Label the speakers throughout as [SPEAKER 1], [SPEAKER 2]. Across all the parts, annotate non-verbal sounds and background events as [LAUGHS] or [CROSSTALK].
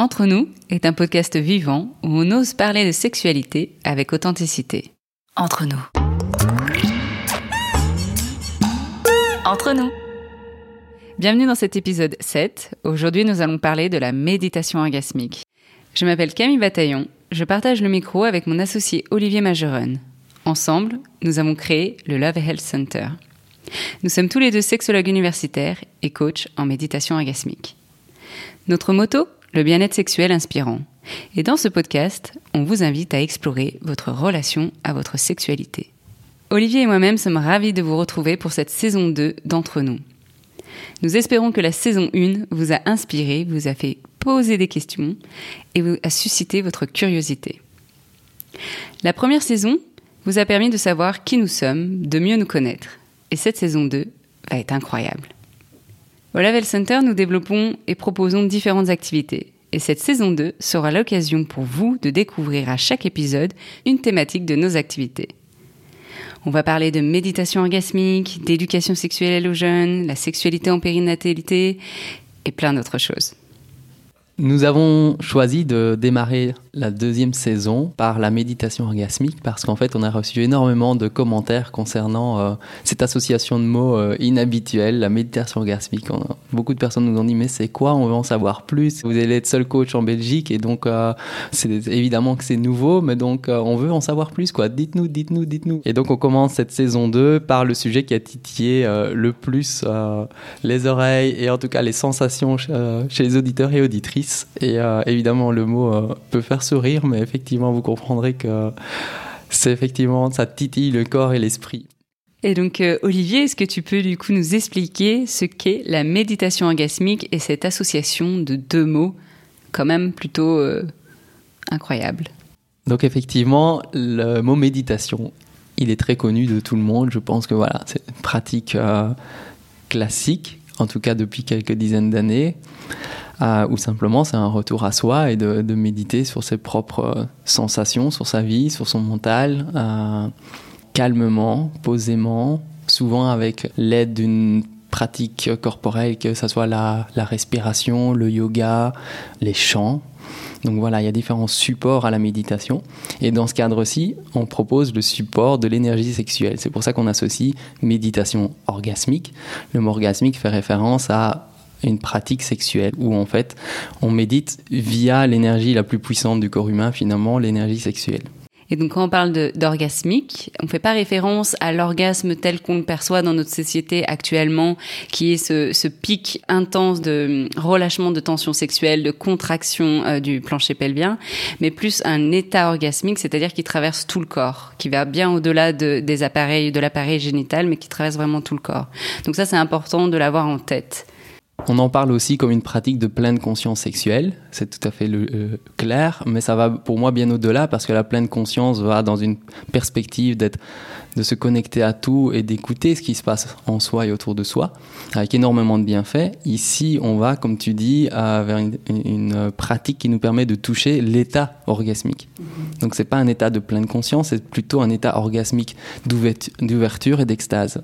[SPEAKER 1] Entre nous est un podcast vivant où on ose parler de sexualité avec authenticité. Entre nous. Entre nous. Bienvenue dans cet épisode 7. Aujourd'hui, nous allons parler de la méditation orgasmique. Je m'appelle Camille Bataillon. Je partage le micro avec mon associé Olivier Majeron. Ensemble, nous avons créé le Love Health Center. Nous sommes tous les deux sexologues universitaires et coachs en méditation orgasmique. Notre motto? Le bien-être sexuel inspirant. Et dans ce podcast, on vous invite à explorer votre relation à votre sexualité. Olivier et moi-même sommes ravis de vous retrouver pour cette saison 2 d'Entre nous. Nous espérons que la saison 1 vous a inspiré, vous a fait poser des questions et vous a suscité votre curiosité. La première saison vous a permis de savoir qui nous sommes, de mieux nous connaître. Et cette saison 2 va être incroyable. Au Level Center, nous développons et proposons différentes activités. Et cette saison 2 sera l'occasion pour vous de découvrir à chaque épisode une thématique de nos activités. On va parler de méditation orgasmique, d'éducation sexuelle aux jeunes, la sexualité en périnatalité et plein d'autres choses.
[SPEAKER 2] Nous avons choisi de démarrer la deuxième saison par la méditation orgasmique parce qu'en fait on a reçu énormément de commentaires concernant euh, cette association de mots euh, inhabituelle, la méditation orgasmique. beaucoup de personnes nous ont dit mais c'est quoi? On veut en savoir plus. Vous allez être seul coach en Belgique et donc euh, c'est évidemment que c'est nouveau mais donc on veut en savoir plus quoi. Dites-nous, dites-nous, dites-nous. Et donc on commence cette saison 2 par le sujet qui a titillé le plus les oreilles et en tout cas les sensations chez les auditeurs et auditrices et euh, évidemment, le mot euh, peut faire sourire, mais effectivement, vous comprendrez que c'est effectivement, ça titille le corps et l'esprit.
[SPEAKER 1] Et donc, euh, Olivier, est-ce que tu peux du coup nous expliquer ce qu'est la méditation orgasmique et cette association de deux mots, quand même plutôt incroyable?
[SPEAKER 2] Donc, effectivement, le mot méditation, il est très connu de tout le monde. Je pense que voilà, c'est une pratique classique, en tout cas depuis quelques dizaines d'années ou simplement c'est un retour à soi et de, méditer sur ses propres euh, sensations, sur sa vie, sur son mental, euh, calmement, posément, souvent avec l'aide d'une pratique corporelle, que ce soit la, respiration, le yoga, les chants. Donc voilà, il y a différents supports à la méditation. Et dans ce cadre-ci, on propose le support de l'énergie sexuelle. C'est pour ça qu'on associe méditation orgasmique. Le mot orgasmique fait référence à une pratique sexuelle où en fait on médite via l'énergie la plus puissante du corps humain finalement, l'énergie sexuelle.
[SPEAKER 1] Et donc quand on parle d'orgasmique, on ne fait pas référence à l'orgasme tel qu'on le perçoit dans notre société actuellement, qui est ce, ce pic intense de relâchement de tension sexuelle, de contraction euh, du plancher pelvien, mais plus un état orgasmique, c'est-à-dire qui traverse tout le corps, qui va bien au-delà de, des appareils, de l'appareil génital, mais qui traverse vraiment tout le corps. Donc ça, c'est important de l'avoir en tête.
[SPEAKER 2] On en parle aussi comme une pratique de pleine conscience sexuelle, c'est tout à fait euh, clair, mais ça va pour moi bien au-delà parce que la pleine conscience va dans une perspective d'être, de se connecter à tout et d'écouter ce qui se passe en soi et autour de soi, avec énormément de bienfaits. Ici, on va, comme tu dis, vers une, pratique qui nous permet de toucher l'état orgasmique. Mm-hmm. Donc c'est pas un état de pleine conscience, c'est plutôt un état orgasmique d'ouverture et d'extase.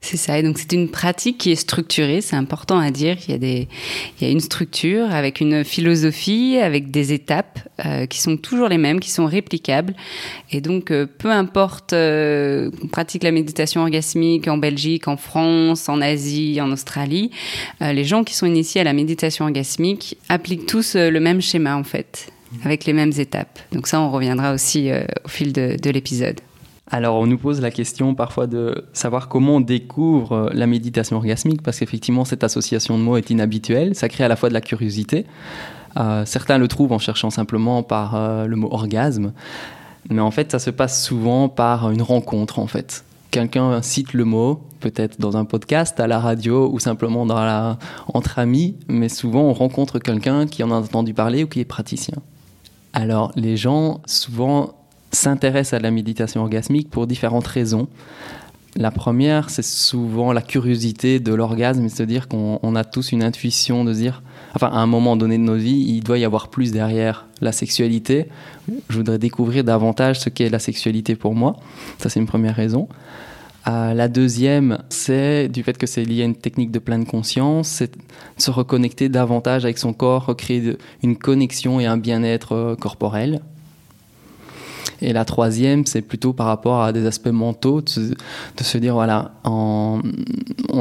[SPEAKER 1] C'est ça. Et donc, c'est une pratique qui est structurée. C'est important à dire. Il y a des, il y a une structure avec une philosophie, avec des étapes euh, qui sont toujours les mêmes, qui sont réplicables. Et donc, euh, peu importe euh, qu'on pratique la méditation orgasmique en Belgique, en France, en Asie, en Australie, les gens qui sont initiés à la méditation orgasmique appliquent tous le même schéma en fait, avec les mêmes étapes. Donc ça, on reviendra aussi au fil de, de l'épisode.
[SPEAKER 2] Alors, on nous pose la question parfois de savoir comment on découvre euh, la méditation orgasmique, parce qu'effectivement, cette association de mots est inhabituelle. Ça crée à la fois de la curiosité. Euh, certains le trouvent en cherchant simplement par euh, le mot orgasme, mais en fait, ça se passe souvent par une rencontre, en fait. Quelqu'un cite le mot, peut-être dans un podcast, à la radio ou simplement entre amis, mais souvent on rencontre quelqu'un qui en a entendu parler ou qui est praticien. Alors, les gens, souvent, s'intéresse à la méditation orgasmique pour différentes raisons. La première, c'est souvent la curiosité de l'orgasme, c'est-à-dire qu'on a tous une intuition de dire, enfin, à un moment donné de nos vies, il doit y avoir plus derrière la sexualité. Je voudrais découvrir davantage ce qu'est la sexualité pour moi. Ça, c'est une première raison. la deuxième, c'est du fait que c'est lié à une technique de pleine conscience, c'est se reconnecter davantage avec son corps, recréer une connexion et un bien-être euh, corporel. Et la troisième, c'est plutôt par rapport à des aspects mentaux, de se, dire, voilà, on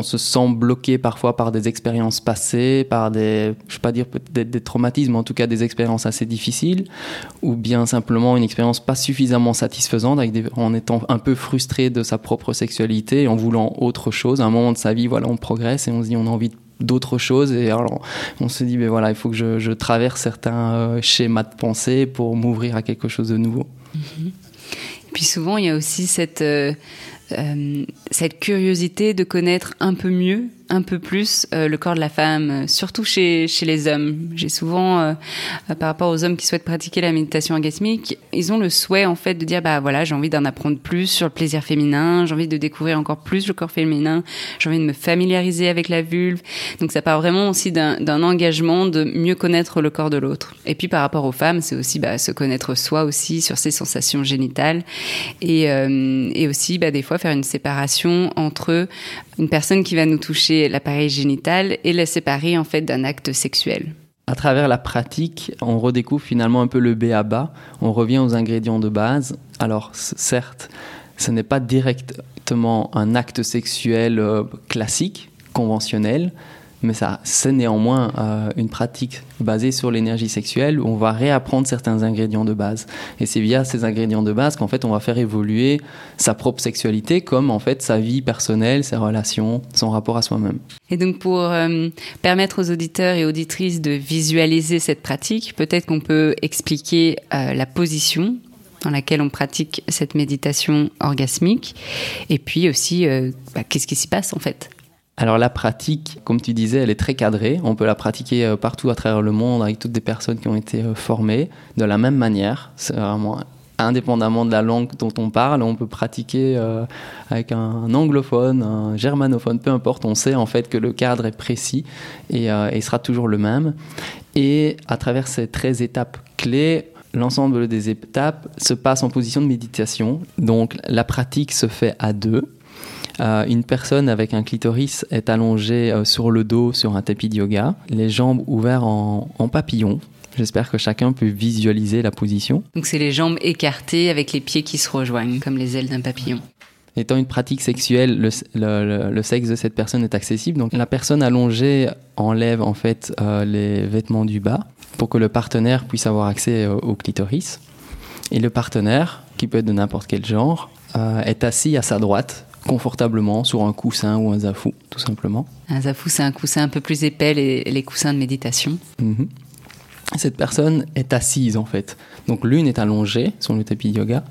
[SPEAKER 2] se sent bloqué parfois par des expériences passées, par des, je ne pas dire peut-être des traumatismes, mais en tout cas des expériences assez difficiles, ou bien simplement une expérience pas suffisamment satisfaisante, en étant un peu frustré de sa propre sexualité en voulant autre chose. À un moment de sa vie, voilà, on progresse et on se dit, on a envie d'autres choses et alors on se dit ben voilà il faut que je, traverse certains euh, schémas de pensée pour m'ouvrir à quelque chose de nouveau
[SPEAKER 1] Puis souvent, il y a aussi cette, euh, euh, cette curiosité de connaître un peu mieux un peu plus euh, le corps de la femme, euh, surtout chez, chez les hommes. J'ai souvent, euh, par rapport aux hommes qui souhaitent pratiquer la méditation orgasmique, ils ont le souhait en fait de dire bah voilà j'ai envie d'en apprendre plus sur le plaisir féminin, j'ai envie de découvrir encore plus le corps féminin, j'ai envie de me familiariser avec la vulve. Donc ça part vraiment aussi d'un engagement de mieux connaître le corps de l'autre. Et puis par rapport aux femmes, c'est aussi bah, se connaître soi aussi sur ses sensations génitales et, et aussi bah, des fois faire une séparation entre une personne qui va nous toucher l'appareil génital et la séparer en fait d'un acte sexuel.
[SPEAKER 2] À travers la pratique, on redécouvre finalement un peu le B à bas. On revient aux ingrédients de base. Alors certes, ce n'est pas directement un acte sexuel euh, classique, conventionnel, mais ça, c'est néanmoins euh, une pratique basée sur l'énergie sexuelle où on va réapprendre certains ingrédients de base. Et c'est via ces ingrédients de base qu'en fait on va faire évoluer sa propre sexualité comme en fait sa vie personnelle, ses relations, son rapport à soi-même.
[SPEAKER 1] Et donc pour euh, permettre aux auditeurs et auditrices de visualiser cette pratique, peut-être qu'on peut expliquer euh, la position dans laquelle on pratique cette méditation orgasmique et puis aussi bah, qu'est-ce qui s'y passe en fait.
[SPEAKER 2] Alors la pratique, comme tu disais, elle est très cadrée. On peut la pratiquer euh, partout à travers le monde avec toutes des personnes qui ont été euh, formées de la même manière. C'est vraiment indépendamment de la langue dont on parle, on peut pratiquer euh, avec un anglophone, un germanophone, peu importe. On sait en fait que le cadre est précis et, il sera toujours le même. Et à travers ces 13 étapes clés, l'ensemble des étapes se passe en position de méditation. Donc la pratique se fait à deux euh, une personne avec un clitoris est allongée euh, sur le dos sur un tapis de yoga, les jambes ouvertes en, papillon. J'espère que chacun peut visualiser la position.
[SPEAKER 1] Donc c'est les jambes écartées avec les pieds qui se rejoignent comme les ailes d'un papillon.
[SPEAKER 2] Étant une pratique sexuelle, le, sexe de cette personne est accessible. Donc la personne allongée enlève en fait euh, les vêtements du bas pour que le partenaire puisse avoir accès au clitoris. Et le partenaire, qui peut être de n'importe quel genre, est assis à sa droite confortablement sur un coussin ou un zafou, tout simplement.
[SPEAKER 1] Un zafou, c'est un coussin un peu plus épais, les, les coussins de méditation. Mhm.
[SPEAKER 2] Cette personne est assise en fait. Donc l'une est allongée sur le tapis yoga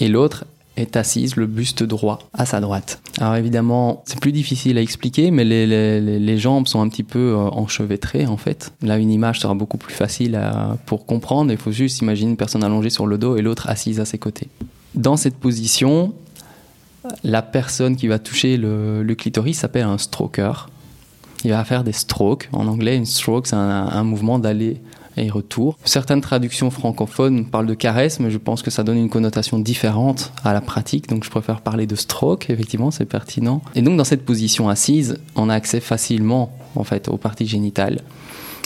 [SPEAKER 2] et l'autre est assise, le buste droit à sa droite. Alors évidemment, c'est plus difficile à expliquer, mais les, les, les, jambes sont un petit peu euh, enchevêtrées en fait. Là, une image sera beaucoup plus facile à, pour comprendre. Il faut juste imaginer une personne allongée sur le dos et l'autre assise à ses côtés. Dans cette position, la personne qui va toucher le, clitoris s'appelle un stroker. Il va faire des strokes. En anglais, une stroke, c'est un, mouvement d'aller et retour. Certaines traductions francophones parlent de caresse, mais je pense que ça donne une connotation différente à la pratique, donc je préfère parler de stroke, effectivement, c'est pertinent. Et donc dans cette position assise, on a accès facilement en fait aux parties génitales.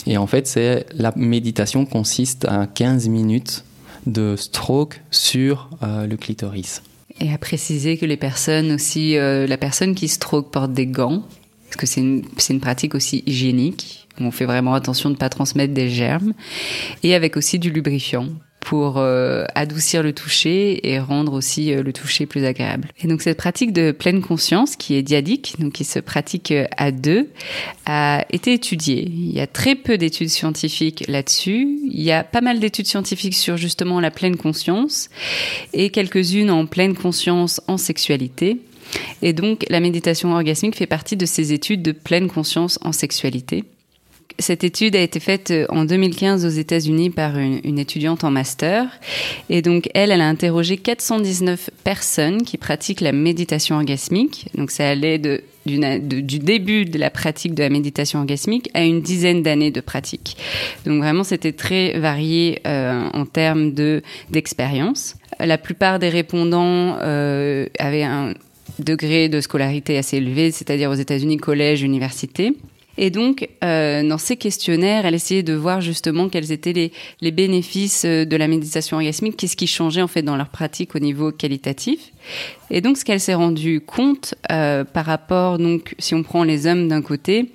[SPEAKER 2] Et en fait, c'est la méditation consiste à 15 minutes de stroke sur euh, le clitoris.
[SPEAKER 1] Et à préciser que les personnes aussi, euh, la personne qui stroke porte des gants, parce que c'est une, une, pratique aussi hygiénique. On fait vraiment attention de ne pas transmettre des germes. Et avec aussi du lubrifiant pour euh, adoucir le toucher et rendre aussi euh, le toucher plus agréable. Et donc cette pratique de pleine conscience qui est diadique, donc qui se pratique euh, à deux, a été étudiée. Il y a très peu d'études scientifiques là-dessus. Il y a pas mal d'études scientifiques sur justement la pleine conscience et quelques-unes en pleine conscience en sexualité. Et donc la méditation orgasmique fait partie de ces études de pleine conscience en sexualité. Cette étude a été faite euh, en 2015 aux États-Unis par une, étudiante en master. Et donc, elle, elle a interrogé 419 personnes qui pratiquent la méditation orgasmique. Donc, ça allait du, début de la pratique de la méditation orgasmique à une dizaine d'années de pratique. Donc, vraiment, c'était très varié euh, en termes de d'expérience. La plupart des répondants euh, avaient un, degré de scolarité assez élevé, c'est-à-dire aux États-Unis, collège, université. Et donc, euh, dans ces questionnaires, elle essayait de voir justement quels étaient les, les bénéfices euh, de la méditation orgasmique, qu'est-ce qui changeait en fait dans leur pratique au niveau qualitatif. Et donc, ce qu'elle s'est rendue compte euh, par rapport, donc, si on prend les hommes d'un côté,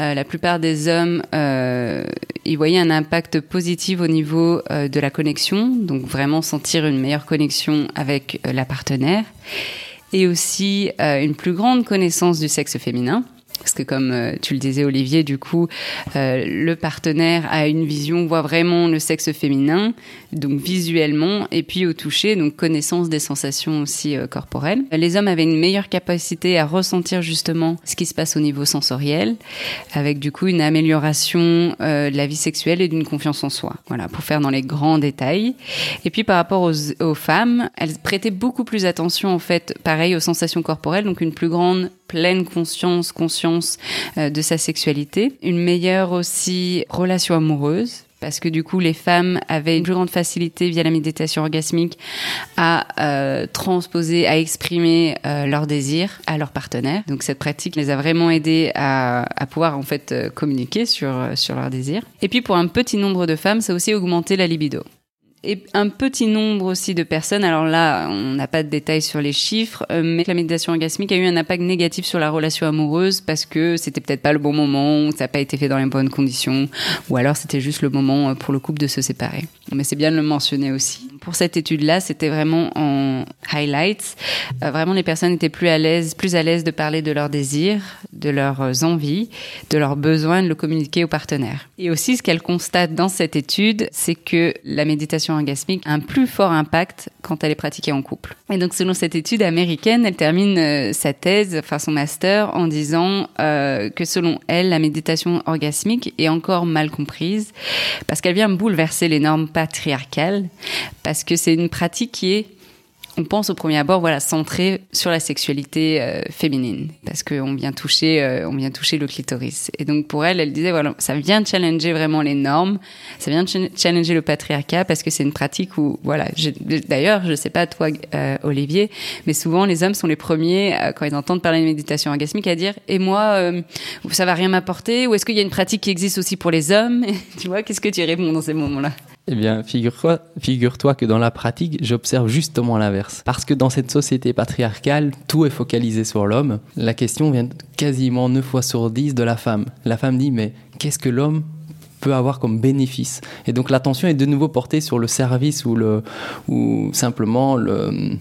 [SPEAKER 1] euh, la plupart des hommes, euh, ils voyaient un impact positif au niveau euh, de la connexion, donc vraiment sentir une meilleure connexion avec euh, la partenaire, et aussi euh, une plus grande connaissance du sexe féminin. Parce que comme euh, tu le disais Olivier, du coup, euh, le partenaire a une vision, voit vraiment le sexe féminin, donc visuellement, et puis au toucher, donc connaissance des sensations aussi euh, corporelles. Les hommes avaient une meilleure capacité à ressentir justement ce qui se passe au niveau sensoriel, avec du coup une amélioration de la vie sexuelle et d'une confiance en soi. Voilà, pour faire dans les grands détails. Et puis par rapport aux, aux femmes, elles prêtaient beaucoup plus attention en fait, pareil, aux sensations corporelles, donc une plus grande pleine conscience, conscience euh, de sa sexualité, une meilleure aussi relation amoureuse parce que du coup les femmes avaient une plus grande facilité via la méditation orgasmique à euh, transposer, à exprimer euh, leurs désirs à leur partenaire. Donc cette pratique les a vraiment aidées à, à pouvoir en fait euh, communiquer sur sur leurs désirs. Et puis pour un petit nombre de femmes, ça a aussi augmenté la libido et un petit nombre aussi de personnes. Alors là, on n'a pas de détails sur les chiffres, euh, mais la méditation orgasmique a eu un impact négatif sur la relation amoureuse parce que c'était peut-être pas le bon moment, ça n'a pas été fait dans les bonnes conditions, ou alors c'était juste le moment euh, pour le couple de se séparer. Mais c'est bien de le mentionner aussi. Pour cette étude-là, c'était vraiment en highlights. Euh, vraiment, les personnes étaient plus à l'aise, plus à l'aise de parler de leurs désirs, de leurs envies, de leurs besoins, de le communiquer aux partenaires. Et aussi, ce qu'elle constate dans cette étude, c'est que la méditation orgasmique a un plus fort impact quand elle est pratiquée en couple. Et donc, selon cette étude américaine, elle termine euh, sa thèse, enfin son master, en disant euh, que selon elle, la méditation orgasmique est encore mal comprise parce qu'elle vient bouleverser les normes patriarcales, parce que c'est une pratique qui est on pense au premier abord, voilà, centré sur la sexualité euh, féminine, parce qu'on vient toucher, euh, on vient toucher le clitoris. Et donc pour elle, elle disait voilà, ça vient challenger vraiment les normes, ça vient challenger le patriarcat, parce que c'est une pratique où, voilà, d'ailleurs, je sais pas toi, euh, Olivier, mais souvent les hommes sont les premiers euh, quand ils entendent parler de méditation orgasmique à dire et moi, euh, ça va rien m'apporter, ou est-ce qu'il y a une pratique qui existe aussi pour les hommes? [LAUGHS] Tu vois, qu'est-ce que tu réponds dans ces moments-là?
[SPEAKER 2] Eh bien, figure-toi figure que dans la pratique, j'observe justement l'inverse. Parce que dans cette société patriarcale, tout est focalisé sur l'homme. La question vient quasiment 9 fois sur 10 de la femme. La femme dit, mais qu'est-ce que l'homme peut avoir comme bénéfice? Et donc l'attention est de nouveau portée sur le service ou, le, ou simplement le,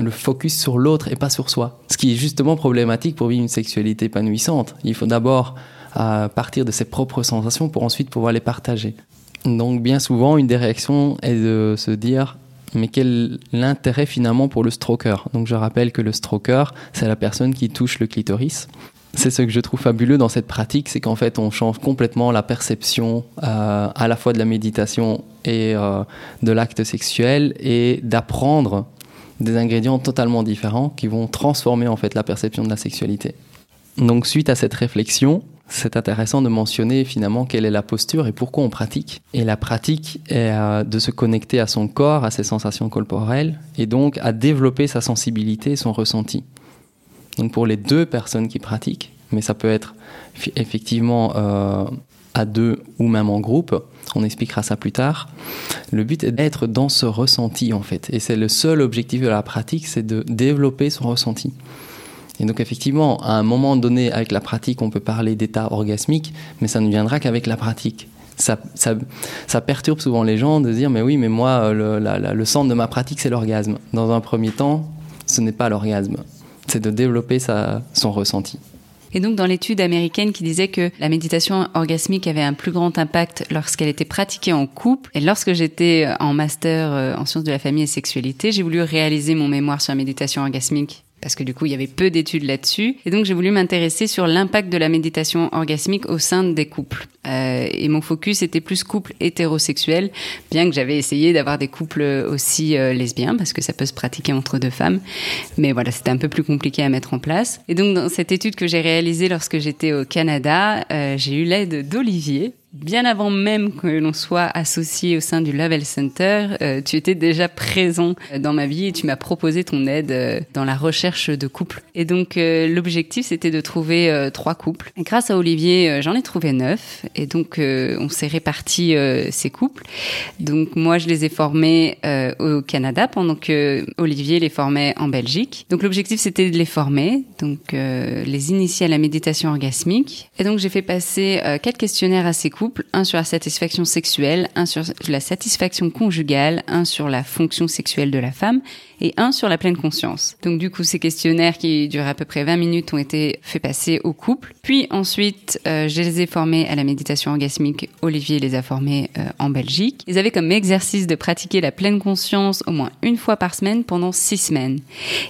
[SPEAKER 2] le focus sur l'autre et pas sur soi. Ce qui est justement problématique pour vivre une sexualité épanouissante. Il faut d'abord à partir de ses propres sensations pour ensuite pouvoir les partager. Donc bien souvent, une des réactions est de se dire mais quel l'intérêt finalement pour le stroker? Donc je rappelle que le stroker, c'est la personne qui touche le clitoris. C'est ce que je trouve fabuleux dans cette pratique, c'est qu'en fait on change complètement la perception euh, à la fois de la méditation et euh, de l'acte sexuel et d'apprendre des ingrédients totalement différents qui vont transformer en fait la perception de la sexualité. Donc suite à cette réflexion, c'est intéressant de mentionner finalement quelle est la posture et pourquoi on pratique. Et la pratique est euh, de se connecter à son corps, à ses sensations corporelles, et donc à développer sa sensibilité son ressenti. Donc pour les deux personnes qui pratiquent, mais ça peut être effectivement euh, à deux ou même en groupe, on expliquera ça plus tard, le but est d'être dans ce ressenti en fait. Et c'est le seul objectif de la pratique, c'est de développer son ressenti. Et donc effectivement, à un moment donné, avec la pratique, on peut parler d'état orgasmique, mais ça ne viendra qu'avec la pratique. Ça, perturbe souvent les gens de dire mais oui mais moi le, centre de ma pratique c'est l'orgasme. Dans un premier temps, ce n'est pas l'orgasme, c'est de développer son ressenti.
[SPEAKER 1] Et donc dans l'étude américaine qui disait que la méditation orgasmique avait un plus grand impact lorsqu'elle était pratiquée en couple, et lorsque j'étais en master en sciences de la famille et sexualité, j'ai voulu réaliser mon mémoire sur la méditation orgasmique parce que du coup, il y avait peu d'études là-dessus. Et donc, j'ai voulu m'intéresser sur l'impact de la méditation orgasmique au sein des couples. Euh, et mon focus était plus couple hétérosexuel, bien que j'avais essayé d'avoir des couples aussi euh, lesbiens, parce que ça peut se pratiquer entre deux femmes. Mais voilà, c'était un peu plus compliqué à mettre en place. Et donc, dans cette étude que j'ai réalisée lorsque j'étais au Canada, euh, j'ai eu l'aide d'Olivier, bien avant même que l'on soit associé au sein du Level Center, euh, tu étais déjà présent dans ma vie et tu m'as proposé ton aide euh, dans la recherche de couples. Et donc euh, l'objectif c'était de trouver trois couples. Grâce à Olivier, j'en ai trouvé neuf et donc on s'est réparti ces couples. Donc moi je les ai formés au Canada pendant que Olivier les formait en Belgique. Donc l'objectif c'était de les former, donc les initier à la méditation orgasmique. Et donc j'ai fait passer quatre questionnaires à ces couples un sur la satisfaction sexuelle, un sur la satisfaction conjugale, un sur la fonction sexuelle de la femme et un sur la pleine conscience. Donc du coup, ces questionnaires qui durent à peu près 20 minutes ont été faits passer au couple. Puis ensuite, euh, je les ai formés à la méditation orgasmique. Olivier les a formés euh, en Belgique. Ils avaient comme exercice de pratiquer la pleine conscience au moins une fois par semaine pendant six semaines.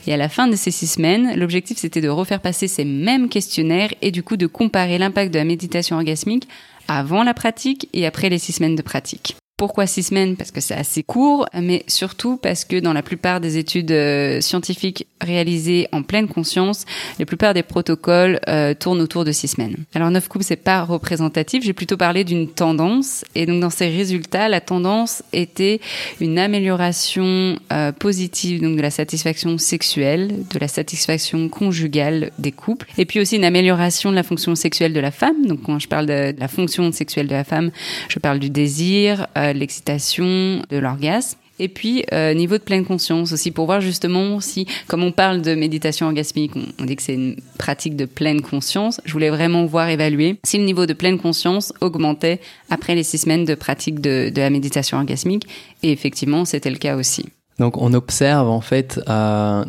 [SPEAKER 1] Et à la fin de ces six semaines, l'objectif c'était de refaire passer ces mêmes questionnaires et du coup de comparer l'impact de la méditation orgasmique avant la pratique et après les six semaines de pratique. Pourquoi six semaines? Parce que c'est assez court, mais surtout parce que dans la plupart des études euh, scientifiques réalisées en pleine conscience, la plupart des protocoles euh, tournent autour de six semaines. Alors neuf coupes, c'est pas représentatif. J'ai plutôt parlé d'une tendance, et donc dans ces résultats, la tendance était une amélioration euh, positive donc de la satisfaction sexuelle, de la satisfaction conjugale des couples, et puis aussi une amélioration de la fonction sexuelle de la femme. Donc quand je parle de, la fonction sexuelle de la femme, je parle du désir de l'excitation, de l'orgasme. Et puis, euh, niveau de pleine conscience aussi, pour voir justement si, comme on parle de méditation orgasmique, on, dit que c'est une pratique de pleine conscience, je voulais vraiment voir évaluer si le niveau de pleine conscience augmentait après les six semaines de pratique de, la méditation orgasmique. Et effectivement, c'était le cas aussi.
[SPEAKER 2] Donc, on observe en fait euh,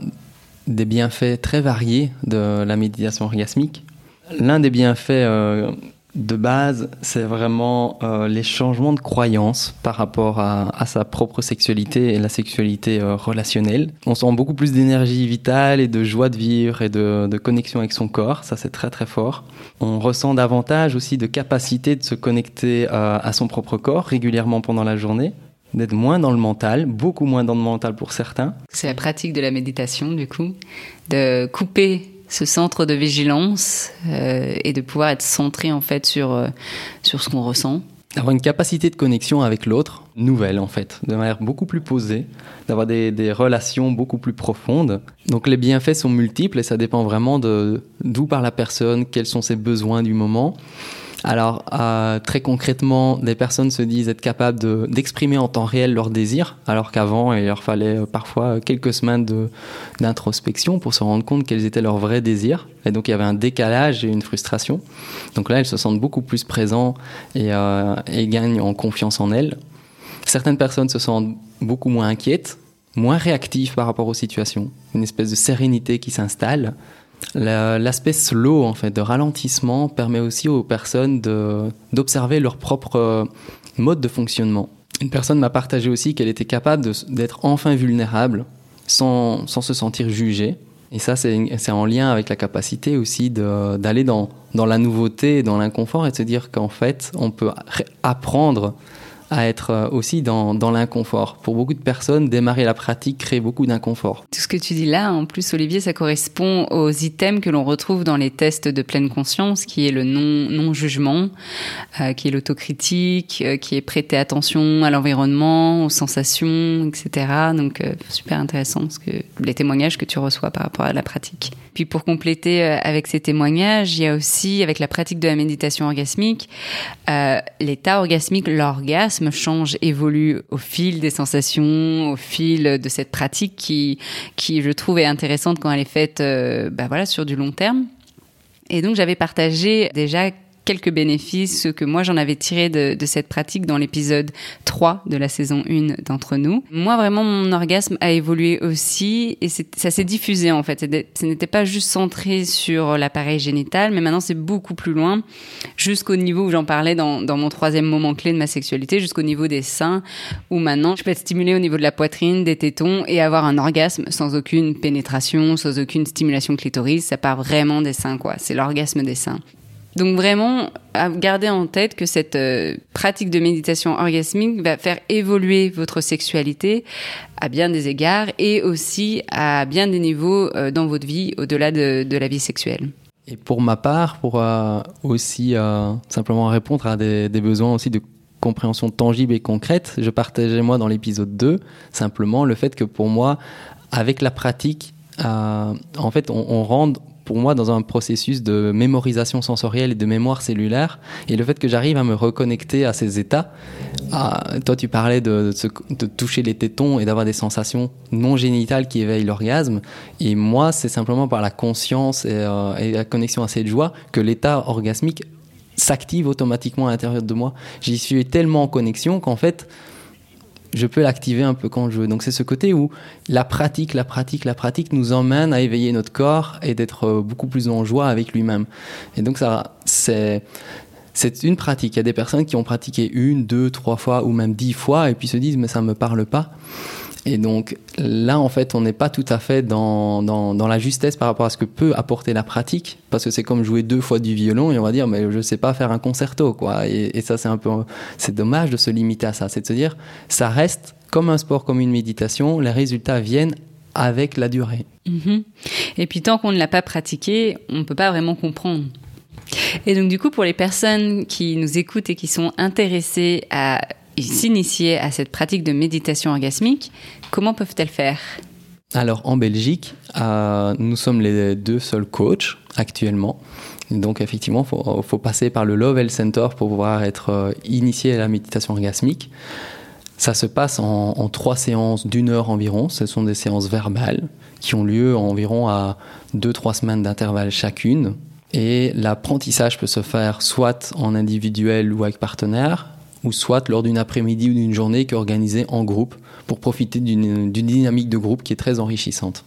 [SPEAKER 2] des bienfaits très variés de la méditation orgasmique. L'un des bienfaits euh, de base, c'est vraiment euh, les changements de croyance par rapport à, sa propre sexualité et la sexualité euh, relationnelle. On sent beaucoup plus d'énergie vitale et de joie de vivre et de, connexion avec son corps, ça c'est très très fort. On ressent davantage aussi de capacité de se connecter euh, à son propre corps régulièrement pendant la journée d'être moins dans le mental, beaucoup moins dans le mental pour certains.
[SPEAKER 1] C'est la pratique de la méditation, du coup, de couper ce centre de vigilance euh, et de pouvoir être centré en fait sur, euh, sur ce qu'on ressent.
[SPEAKER 2] Avoir une capacité de connexion avec l'autre nouvelle en fait, de manière beaucoup plus posée, d'avoir des, des, relations beaucoup plus profondes. Donc les bienfaits sont multiples et ça dépend vraiment d'où part la personne, quels sont ses besoins du moment. Alors, euh, très concrètement, des personnes se disent être capables d'exprimer en temps réel leurs désirs, alors qu'avant, il leur fallait euh, parfois quelques semaines d'introspection pour se rendre compte quels étaient leurs vrais désirs. Et donc, il y avait un décalage et une frustration. Donc là, elles se sentent beaucoup plus présentes et, euh, et gagnent en confiance en elles. Certaines personnes se sentent beaucoup moins inquiètes, moins réactives par rapport aux situations, une espèce de sérénité qui s'installe. L'aspect slow, en fait, de ralentissement, permet aussi aux personnes d'observer leur propre euh, mode de fonctionnement. Une personne m'a partagé aussi qu'elle était capable d'être enfin vulnérable sans, sans, se sentir jugée. Et ça, c'est en lien avec la capacité aussi d'aller dans, dans la nouveauté, dans l'inconfort et de se dire qu'en fait, on peut apprendre à être euh, aussi dans, dans l'inconfort. Pour beaucoup de personnes, démarrer la pratique crée beaucoup d'inconfort.
[SPEAKER 1] Tout ce que tu dis là, en plus, Olivier, ça correspond aux items que l'on retrouve dans les tests de pleine conscience, qui est le non-jugement, euh, qui est l'autocritique, euh, qui est prêter attention à l'environnement, aux sensations, etc. Donc, super intéressant les témoignages que tu reçois par rapport à la pratique. Puis pour compléter avec ces témoignages, il y a aussi, avec la pratique de la méditation orgasmique, l'état orgasmique, l'orgasme, change, évolue au fil des sensations, au fil de cette pratique qui, qui je trouve est intéressante quand elle est faite, euh, bah voilà, sur du long terme. Et donc j'avais partagé déjà quelques bénéfices que moi j'en avais tiré de, de, cette pratique dans l'épisode 3 de la saison 1 d'entre nous. Moi vraiment mon orgasme a évolué aussi et ça s'est diffusé en fait. Ce n'était pas juste centré sur l'appareil génital mais maintenant c'est beaucoup plus loin jusqu'au niveau où j'en parlais dans, dans mon troisième moment clé de ma sexualité, jusqu'au niveau des seins où maintenant je peux être stimulée au niveau de la poitrine, des tétons et avoir un orgasme sans aucune pénétration, sans aucune stimulation clitoris. Ça part vraiment des seins quoi. C'est l'orgasme des seins. Donc vraiment, à garder en tête que cette euh, pratique de méditation orgasmique va faire évoluer votre sexualité à bien des égards et aussi à bien des niveaux euh, dans votre vie au-delà de, la vie sexuelle.
[SPEAKER 2] Et pour ma part, pour euh, aussi simplement répondre à des, besoins aussi de compréhension tangible et concrète, je partageais moi dans l'épisode 2 simplement le fait que pour moi, avec la pratique, en fait, on, on rentre pour moi dans un processus de mémorisation sensorielle et de mémoire cellulaire. Et le fait que j'arrive à me reconnecter à ces états, toi tu parlais de, toucher les tétons et d'avoir des sensations non génitales qui éveillent l'orgasme. Et moi, c'est simplement par la conscience euh, et la connexion à cette joie que l'état orgasmique s'active automatiquement à l'intérieur de moi. J'y suis tellement en connexion qu'en fait, je peux l'activer un peu quand je veux. Donc c'est ce côté où la pratique, la pratique, la pratique nous emmène à éveiller notre corps et d'être euh, beaucoup plus en joie avec lui-même. Et donc ça, c'est c'est une pratique. Il y a des personnes qui ont pratiqué une, deux, trois fois ou même dix fois et puis se disent mais ça me parle pas. Et donc là, en fait, on n'est pas tout à fait dans, dans, la justesse par rapport à ce que peut apporter la pratique, parce que c'est comme jouer deux fois du violon et on va dire, mais je sais pas faire un concerto, quoi. Et, ça, c'est un peu, c'est dommage de se limiter à ça. C'est de se dire, ça reste comme un sport, comme une méditation, les résultats viennent avec la durée.
[SPEAKER 1] Mmh. Et puis tant qu'on ne l'a pas pratiqué, on ne peut pas vraiment comprendre. Et donc du coup, pour les personnes qui nous écoutent et qui sont intéressées à s'initier à cette pratique de méditation orgasmique, comment peuvent-elles faire?
[SPEAKER 2] Alors en Belgique, euh, nous sommes les deux seuls coachs actuellement. Donc effectivement, il faut, passer par le Lovell Center pour pouvoir être euh, initié à la méditation orgasmique. Ça se passe en, en trois séances d'une heure environ. Ce sont des séances verbales qui ont lieu environ à deux, trois semaines d'intervalle chacune. Et l'apprentissage peut se faire soit en individuel ou avec partenaire, ou soit lors d'une après-midi ou d'une journée qui est organisée en groupe pour profiter d'une dynamique de groupe qui est très enrichissante.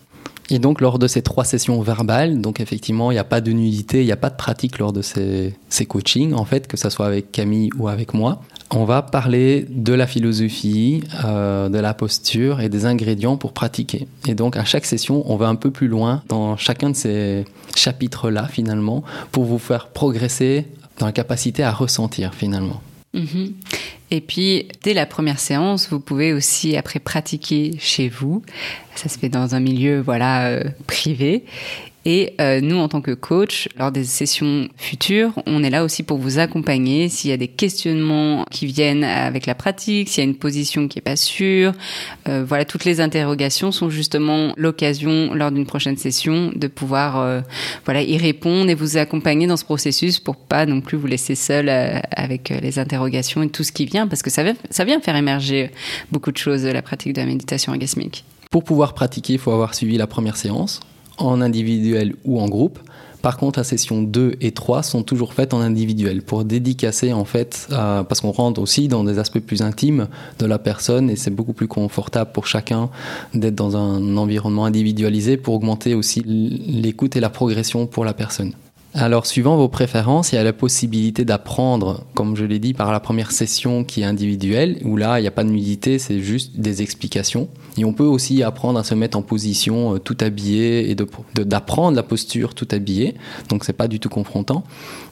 [SPEAKER 2] Et donc lors de ces trois sessions verbales, donc effectivement il n'y a pas de nudité, il n'y a pas de pratique lors de ces, ces coachings en fait, que ce soit avec Camille ou avec moi. On va parler de la philosophie, euh, de la posture et des ingrédients pour pratiquer. Et donc à chaque session, on va un peu plus loin dans chacun de ces chapitres-là finalement pour vous faire progresser dans la capacité à ressentir finalement.
[SPEAKER 1] Mmh. Et puis, dès la première séance, vous pouvez aussi après pratiquer chez vous. Ça se fait dans un milieu voilà euh, privé. Et euh, nous, en tant que coach, lors des sessions futures, on est là aussi pour vous accompagner s'il y a des questionnements qui viennent avec la pratique, s'il y a une position qui est pas sûre. Euh, voilà, toutes les interrogations sont justement l'occasion lors d'une prochaine session de pouvoir euh, voilà y répondre et vous accompagner dans ce processus pour pas non plus vous laisser seul avec les interrogations et tout ce qui vient parce que ça, vient faire émerger beaucoup de choses la pratique de la méditation orgasmique.
[SPEAKER 2] Pour pouvoir pratiquer, il faut avoir suivi la première séance en individuel ou en groupe. Par contre, la session 2 et 3 sont toujours faites en individuel pour dédicacer en fait, parce qu'on rentre aussi dans des aspects plus intimes de la personne et c'est beaucoup plus confortable pour chacun d'être dans un environnement individualisé pour augmenter aussi l'écoute et la progression pour la personne. Alors, suivant vos préférences, il y a la possibilité d'apprendre, comme je l'ai dit, par la première session qui est individuelle, où là, il n'y a pas de nudité, c'est juste des explications. Et on peut aussi apprendre à se mettre en position euh, tout habillé et d'apprendre la posture tout habillé. Donc, c'est pas du tout confrontant.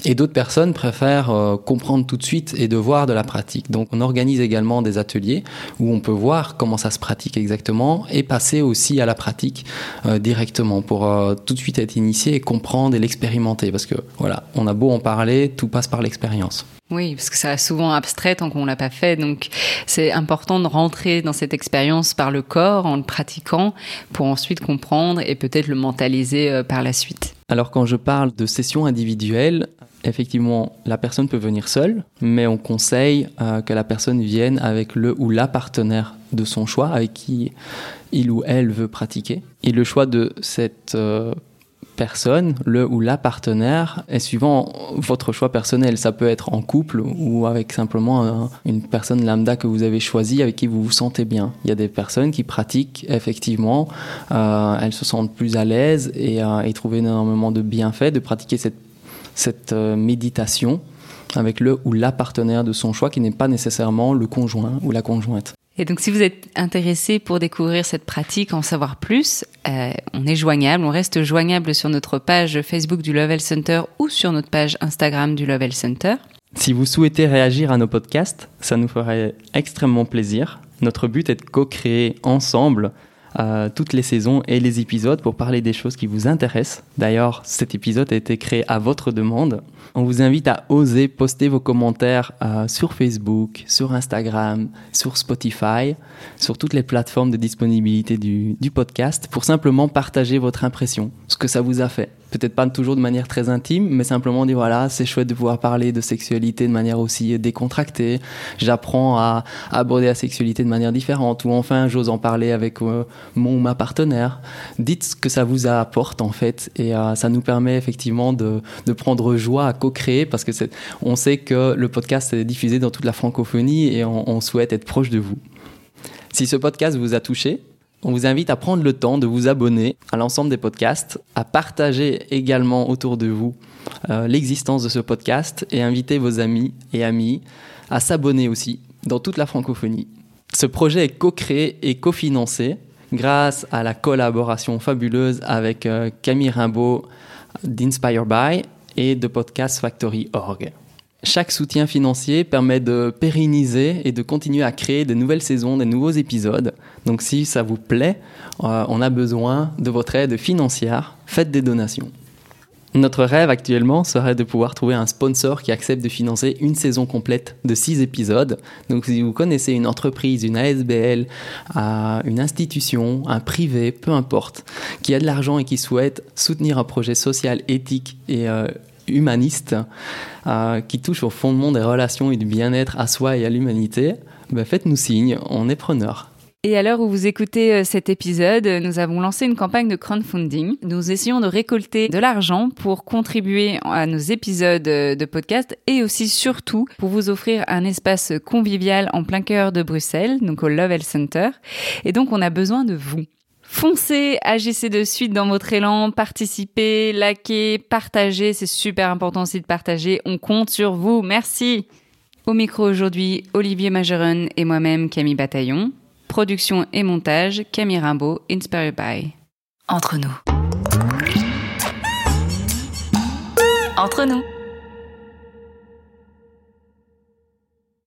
[SPEAKER 2] Et d'autres personnes préfèrent euh, comprendre tout de suite et de voir de la pratique. Donc, on organise également des ateliers où on peut voir comment ça se pratique exactement et passer aussi à la pratique euh, directement pour tout de suite être initié et comprendre et l'expérimenter parce que voilà, on a beau en parler, tout passe par l'expérience.
[SPEAKER 1] Oui, parce que ça reste souvent abstrait tant qu'on l'a pas fait. Donc, c'est important de rentrer dans cette expérience par le corps en le pratiquant pour ensuite comprendre et peut-être le mentaliser euh, par la suite.
[SPEAKER 2] Alors, quand je parle de session individuelle, effectivement, la personne peut venir seule, mais on conseille euh, que la personne vienne avec le ou la partenaire de son choix, avec qui il ou elle veut pratiquer. Et le choix de cette euh, personne, le ou la partenaire, est suivant votre choix personnel. Ça peut être en couple ou avec simplement un, une personne lambda que vous avez choisie avec qui vous vous sentez bien. Il y a des personnes qui pratiquent effectivement, euh, elles se sentent plus à l'aise et, euh, et trouvent énormément de bienfaits de pratiquer cette, cette euh, méditation avec le ou la partenaire de son choix qui n'est pas nécessairement le conjoint ou la conjointe.
[SPEAKER 1] Et donc, si vous êtes intéressé pour découvrir cette pratique, en savoir plus, euh, on est joignable, on reste joignable sur notre page Facebook du Level Center ou sur notre page Instagram du Level Center.
[SPEAKER 2] Si vous souhaitez réagir à nos podcasts, ça nous ferait extrêmement plaisir. Notre but est de co-créer ensemble euh, toutes les saisons et les épisodes pour parler des choses qui vous intéressent. D'ailleurs, cet épisode a été créé à votre demande. On vous invite à oser poster vos commentaires euh, sur Facebook, sur Instagram, sur Spotify, sur toutes les plateformes de disponibilité du, du podcast pour simplement partager votre impression, ce que ça vous a fait peut-être pas toujours de manière très intime, mais simplement dire voilà, c'est chouette de pouvoir parler de sexualité de manière aussi décontractée. J'apprends à, aborder la sexualité de manière différente, ou enfin j'ose en parler avec euh, mon ou ma partenaire. Dites ce que ça vous apporte en fait, et euh, ça nous permet effectivement de, prendre joie à co-créer, parce que on sait que le podcast est diffusé dans toute la francophonie et on souhaite être proche de vous. Si ce podcast vous a touché, on vous invite à prendre le temps de vous abonner à l'ensemble des podcasts, à partager également autour de vous euh, l'existence de ce podcast et inviter vos amis et amis à s'abonner aussi dans toute la francophonie. Ce projet est co-créé et cofinancé grâce à la collaboration fabuleuse avec euh, Camille Rimbaud d'Inspire By et de Podcast Factory.org. Chaque soutien financier permet de pérenniser et de continuer à créer de nouvelles saisons, de nouveaux épisodes. Donc si ça vous plaît, euh, on a besoin de votre aide financière. Faites des donations. Notre rêve actuellement serait de pouvoir trouver un sponsor qui accepte de financer une saison complète de 6 épisodes. Donc si vous connaissez une entreprise, une ASBL, euh, une institution, un privé, peu importe, qui a de l'argent et qui souhaite soutenir un projet social, éthique et euh, humaniste euh, qui touche au fondement des relations et du bien-être à soi et à l'humanité, ben faites-nous signe, on est preneur.
[SPEAKER 1] Et à l'heure où vous écoutez euh, cet épisode, nous avons lancé une campagne de crowdfunding. Nous essayons de récolter de l'argent pour contribuer à nos épisodes euh, de podcast et aussi surtout pour vous offrir un espace convivial en plein cœur de Bruxelles, donc au Lovell Center. Et donc on a besoin de vous. Foncez, agissez de suite dans votre élan, participez, likez, partagez, c'est super important aussi de partager, on compte sur vous, merci. Au micro aujourd'hui, Olivier Majeron et moi-même Camille Bataillon. Production et montage, Camille Rimbaud, Inspired by. Entre nous. Entre nous.